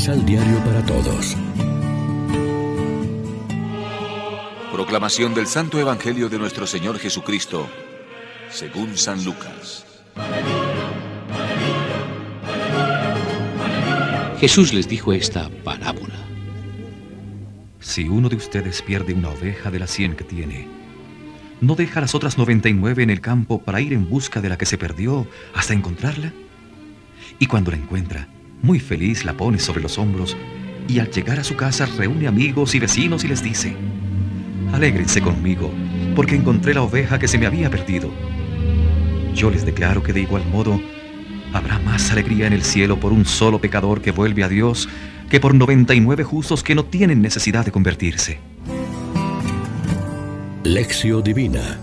Misal Diario para Todos. Proclamación del Santo Evangelio de nuestro Señor Jesucristo, según San Lucas. Jesús les dijo esta parábola. Si uno de ustedes pierde una oveja de las cien que tiene, ¿no deja las otras 99 en el campo para ir en busca de la que se perdió hasta encontrarla? Y cuando la encuentra, muy feliz la pone sobre los hombros y al llegar a su casa reúne amigos y vecinos y les dice, Alégrense conmigo, porque encontré la oveja que se me había perdido. Yo les declaro que de igual modo habrá más alegría en el cielo por un solo pecador que vuelve a Dios que por 99 justos que no tienen necesidad de convertirse. Lección Divina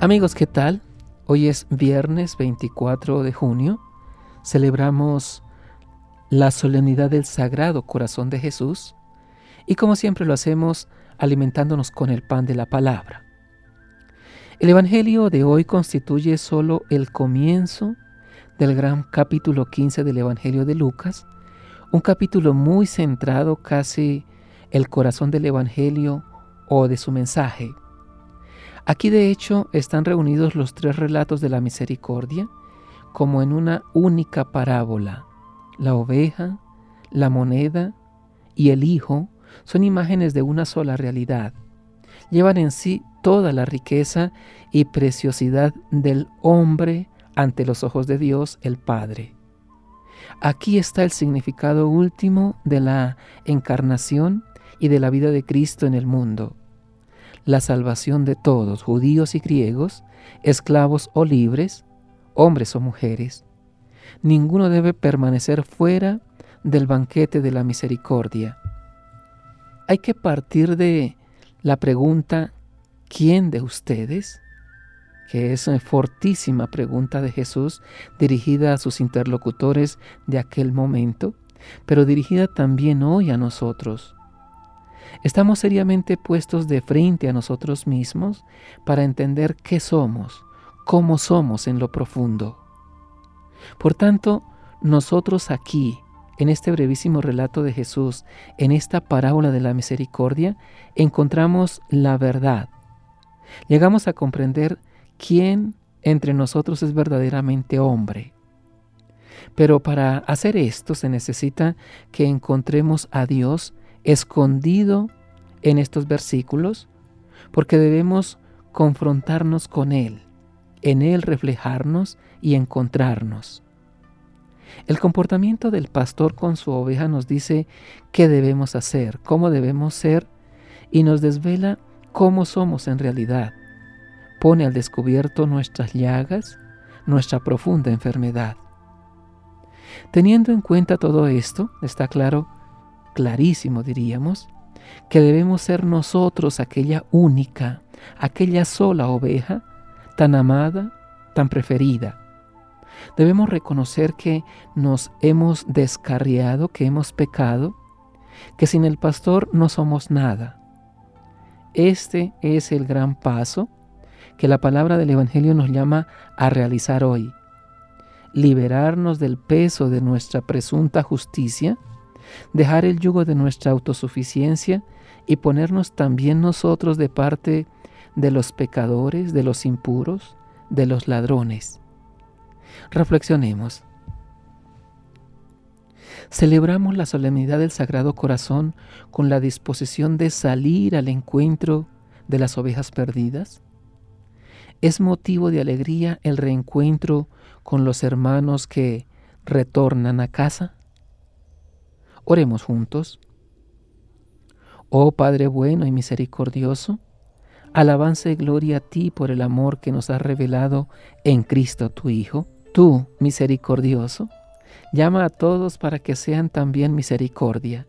Amigos, ¿qué tal? Hoy es viernes 24 de junio. Celebramos la solemnidad del Sagrado Corazón de Jesús y como siempre lo hacemos alimentándonos con el pan de la palabra. El Evangelio de hoy constituye solo el comienzo del gran capítulo 15 del Evangelio de Lucas, un capítulo muy centrado casi el corazón del Evangelio o de su mensaje. Aquí de hecho están reunidos los tres relatos de la misericordia como en una única parábola. La oveja, la moneda y el hijo son imágenes de una sola realidad. Llevan en sí toda la riqueza y preciosidad del hombre ante los ojos de Dios el Padre. Aquí está el significado último de la encarnación y de la vida de Cristo en el mundo la salvación de todos, judíos y griegos, esclavos o libres, hombres o mujeres. Ninguno debe permanecer fuera del banquete de la misericordia. Hay que partir de la pregunta, ¿quién de ustedes? que es una fortísima pregunta de Jesús dirigida a sus interlocutores de aquel momento, pero dirigida también hoy a nosotros. Estamos seriamente puestos de frente a nosotros mismos para entender qué somos, cómo somos en lo profundo. Por tanto, nosotros aquí, en este brevísimo relato de Jesús, en esta parábola de la misericordia, encontramos la verdad. Llegamos a comprender quién entre nosotros es verdaderamente hombre. Pero para hacer esto se necesita que encontremos a Dios escondido en estos versículos, porque debemos confrontarnos con Él, en Él reflejarnos y encontrarnos. El comportamiento del pastor con su oveja nos dice qué debemos hacer, cómo debemos ser y nos desvela cómo somos en realidad. Pone al descubierto nuestras llagas, nuestra profunda enfermedad. Teniendo en cuenta todo esto, está claro clarísimo, diríamos, que debemos ser nosotros aquella única, aquella sola oveja, tan amada, tan preferida. Debemos reconocer que nos hemos descarriado, que hemos pecado, que sin el pastor no somos nada. Este es el gran paso que la palabra del Evangelio nos llama a realizar hoy. Liberarnos del peso de nuestra presunta justicia dejar el yugo de nuestra autosuficiencia y ponernos también nosotros de parte de los pecadores, de los impuros, de los ladrones. Reflexionemos. Celebramos la solemnidad del Sagrado Corazón con la disposición de salir al encuentro de las ovejas perdidas. Es motivo de alegría el reencuentro con los hermanos que retornan a casa. Oremos juntos. Oh Padre bueno y misericordioso, alabanza y gloria a ti por el amor que nos has revelado en Cristo tu Hijo. Tú, misericordioso, llama a todos para que sean también misericordia.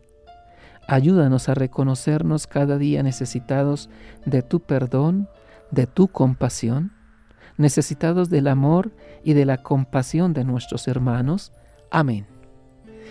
Ayúdanos a reconocernos cada día necesitados de tu perdón, de tu compasión, necesitados del amor y de la compasión de nuestros hermanos. Amén.